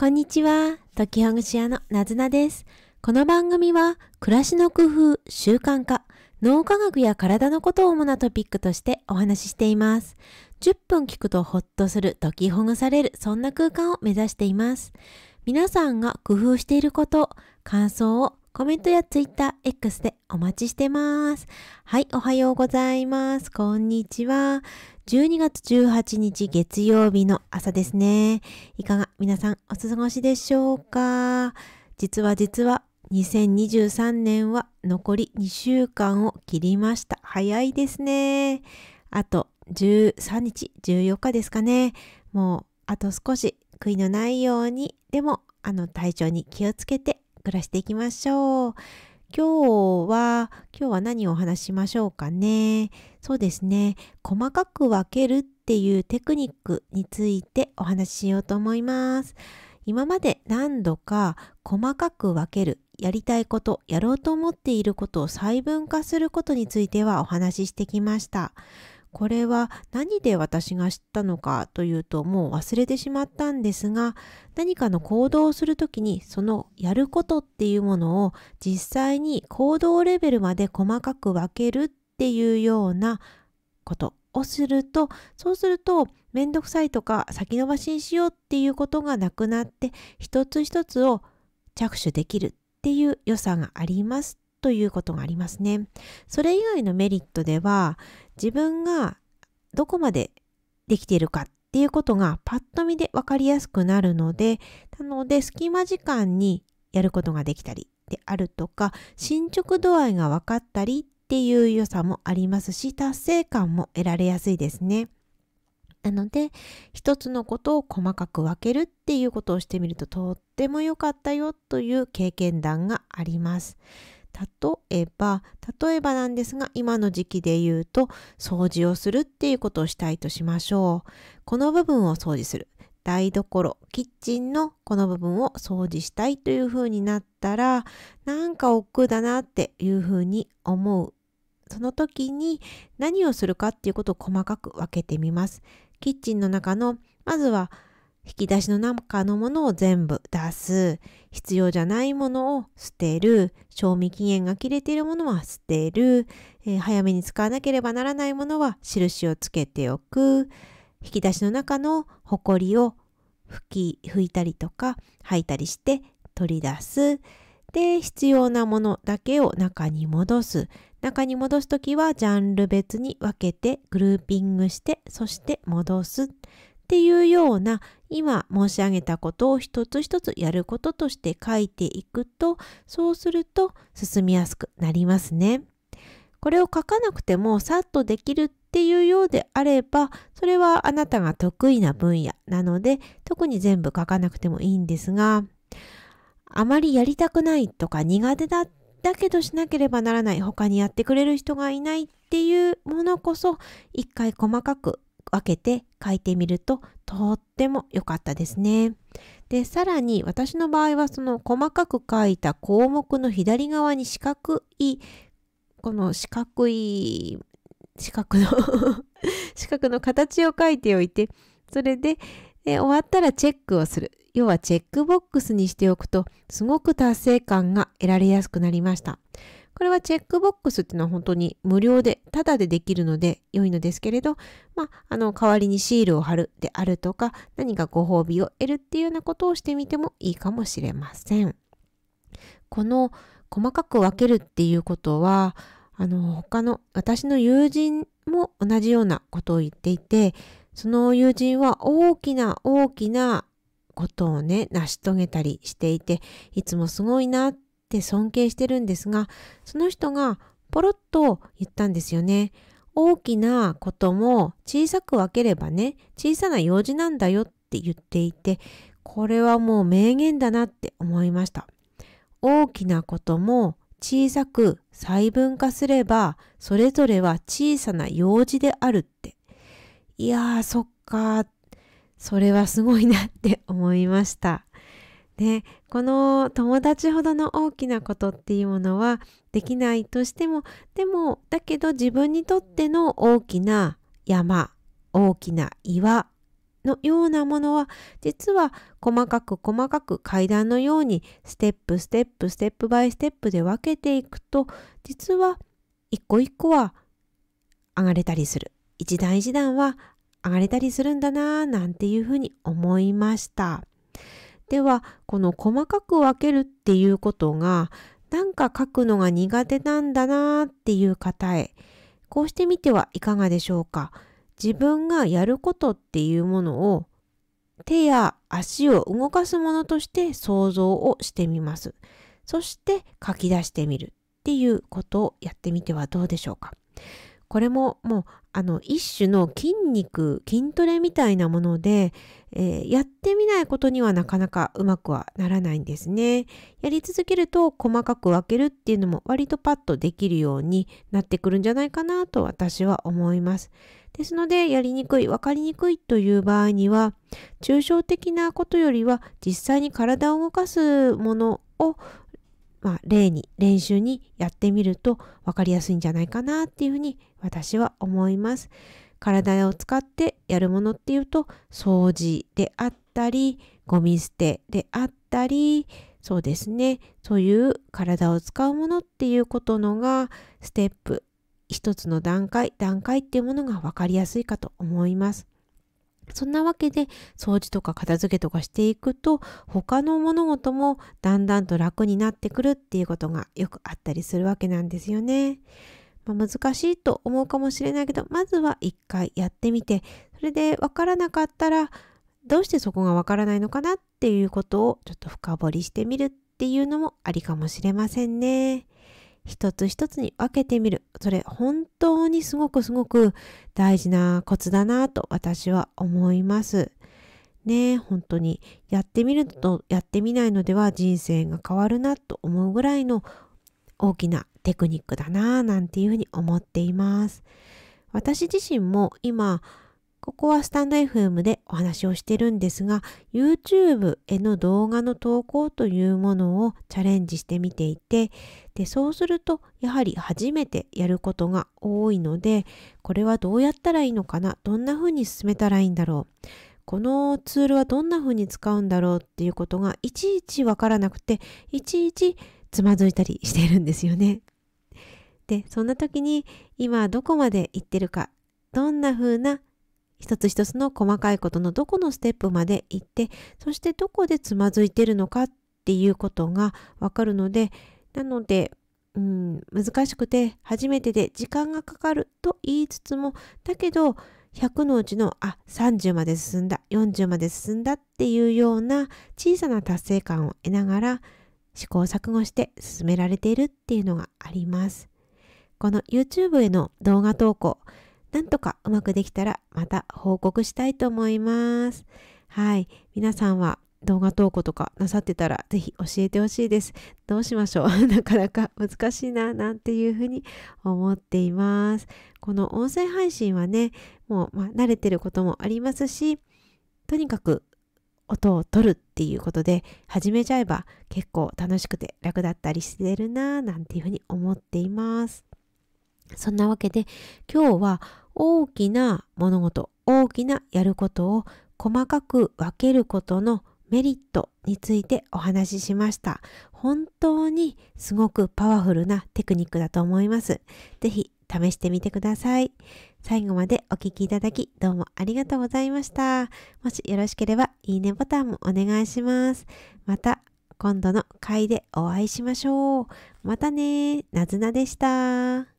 こんにちは。時ほぐし屋のなずなです。この番組は、暮らしの工夫、習慣化、脳科学や体のことを主なトピックとしてお話ししています。10分聞くとほっとする、解きほぐされる、そんな空間を目指しています。皆さんが工夫していること、感想をコメントや Twitter、X でお待ちしてます。はい、おはようございます。こんにちは。12月18日月曜日の朝ですね。いかが皆さんお過ごしでしょうか？実は実は2023年は残り2週間を切りました。早いですね。あと13日、14日ですかね。もうあと少し悔いのないように、でもあの体調に気をつけて暮らしていきましょう。今日は、今日は何をお話ししましょうかね。そうですね。細かく分けるっていうテクニックについてお話ししようと思います。今まで何度か細かく分ける、やりたいこと、やろうと思っていることを細分化することについてはお話ししてきました。これは何で私が知ったのかというともう忘れてしまったんですが何かの行動をするときにそのやることっていうものを実際に行動レベルまで細かく分けるっていうようなことをするとそうするとめんどくさいとか先延ばしにしようっていうことがなくなって一つ一つを着手できるっていう良さがあります。ということがありますね。それ以外のメリットでは自分がどこまでできているかっていうことがパッと見で分かりやすくなるので、なので隙間時間にやることができたりであるとか、進捗度合いが分かったりっていう良さもありますし、達成感も得られやすいですね。なので、一つのことを細かく分けるっていうことをしてみるととっても良かったよという経験談があります。例えば、例えばなんですが、今の時期で言うと、掃除をするっていうことをしたいとしましょう。この部分を掃除する。台所、キッチンのこの部分を掃除したいという風になったら、なんか億劫だなっていう風に思う。その時に何をするかっていうことを細かく分けてみます。キッチンの中の、まずは引き出しの中のものを全部出す。必要じゃないものを捨てる。賞味期限が切れているものは捨てる。えー、早めに使わなければならないものは印をつけておく。引き出しの中のホコリを拭き、拭いたりとか吐いたりして取り出す。で、必要なものだけを中に戻す。中に戻すときはジャンル別に分けてグルーピングして、そして戻す。っていうような今申し上げたことを一つ一つやることとして書いていくとそうすると進みやすくなりますね。これを書かなくてもさっとできるっていうようであればそれはあなたが得意な分野なので特に全部書かなくてもいいんですがあまりやりたくないとか苦手だだけどしなければならない他にやってくれる人がいないっていうものこそ一回細かく分けて書いてみるととっても良かったですね。で、さらに私の場合はその細かく書いた項目の左側に四角い、この四角い、四角の 四角の形を書いておいて、それでで終わったらチェックをする。要はチェックボックスにしておくとすごく達成感が得られやすくなりました。これはチェックボックスっていうのは本当に無料で、タダでできるので良いのですけれど、まあ、あの、代わりにシールを貼るであるとか、何かご褒美を得るっていうようなことをしてみてもいいかもしれません。この細かく分けるっていうことは、あの、他の私の友人も同じようなことを言っていて、その友人は大きな大きなことをね、成し遂げたりしていて、いつもすごいなってって尊敬してるんですが、その人がポロッと言ったんですよね。大きなことも小さく分ければね、小さな用事なんだよって言っていて、これはもう名言だなって思いました。大きなことも小さく細分化すれば、それぞれは小さな用事であるって。いやー、そっかそれはすごいなって思いました。で、この友達ほどの大きなことっていうものはできないとしても、でも、だけど自分にとっての大きな山、大きな岩のようなものは実は細かく細かく階段のようにステップステップ step by step で分けていくと実は一個一個は上がれたりする。一段一段は上がれたりするんだなぁなんていうふうに思いました。ではこの細かく分けるっていうことがなんか書くのが苦手なんだなっていう方へこうしてみてはいかがでしょうか自分がやることっていうものを手や足を動かすものとして想像をしてみます。そして書き出してみるっていうことをやってみてはどうでしょうか。これももうあの一種の筋肉筋トレみたいなもので、えー、やってみないことにはなかなかうまくはならないんですね。やり続けると細かく分けるっていうのも割とパッとできるようになってくるんじゃないかなと私は思います。ですのでやりにくい分かりにくいという場合には抽象的なことよりは実際に体を動かすものをまあ、例に練習にやってみると分かりやすいんじゃないかなっていうふうに私は思います。体を使ってやるものっていうと掃除であったりゴミ捨てであったりそうですねそういう体を使うものっていうことのがステップ一つの段階段階っていうものが分かりやすいかと思います。そんなわけで掃除とか片付けとかしていくと他の物事もだんだんと楽になってくるっていうことがよくあったりするわけなんですよね。まあ、難しいと思うかもしれないけどまずは一回やってみてそれでわからなかったらどうしてそこがわからないのかなっていうことをちょっと深掘りしてみるっていうのもありかもしれませんね。一つ一つに分けてみる。それ本当にすごくすごく大事なコツだなと私は思います。ね本当にやってみるとやってみないのでは人生が変わるなと思うぐらいの大きなテクニックだななんていうふうに思っています。私自身も今ここはスタンド FM でお話をしてるんですが、YouTube への動画の投稿というものをチャレンジしてみていて、で、そうすると、やはり初めてやることが多いので、これはどうやったらいいのかなどんな風に進めたらいいんだろうこのツールはどんな風に使うんだろうっていうことがいちいちわからなくて、いちいちつまずいたりしてるんですよね。で、そんな時に今どこまで行ってるか、どんな風な一つ一つの細かいことのどこのステップまで行ってそしてどこでつまずいてるのかっていうことがわかるのでなのでうん難しくて初めてで時間がかかると言いつつもだけど100のうちのあ30まで進んだ40まで進んだっていうような小さな達成感を得ながら試行錯誤して進められているっていうのがあります。この YouTube への動画投稿なんとかうまくできたらまた報告したいと思います。はい。皆さんは動画投稿とかなさってたらぜひ教えてほしいです。どうしましょう？なかなか難しいななんていうふうに思っています。この音声配信はね、もう、まあ、慣れてることもありますし、とにかく音を取るっていうことで始めちゃえば結構楽しくて楽だったりしてるななんていうふうに思っています。そんなわけで今日は大きな物事、大きなやることを細かく分けることのメリットについてお話ししました。本当にすごくパワフルなテクニックだと思います。ぜひ試してみてください。最後までお聴きいただきどうもありがとうございました。もしよろしければいいねボタンもお願いします。また今度の回でお会いしましょう。またねなずなでした。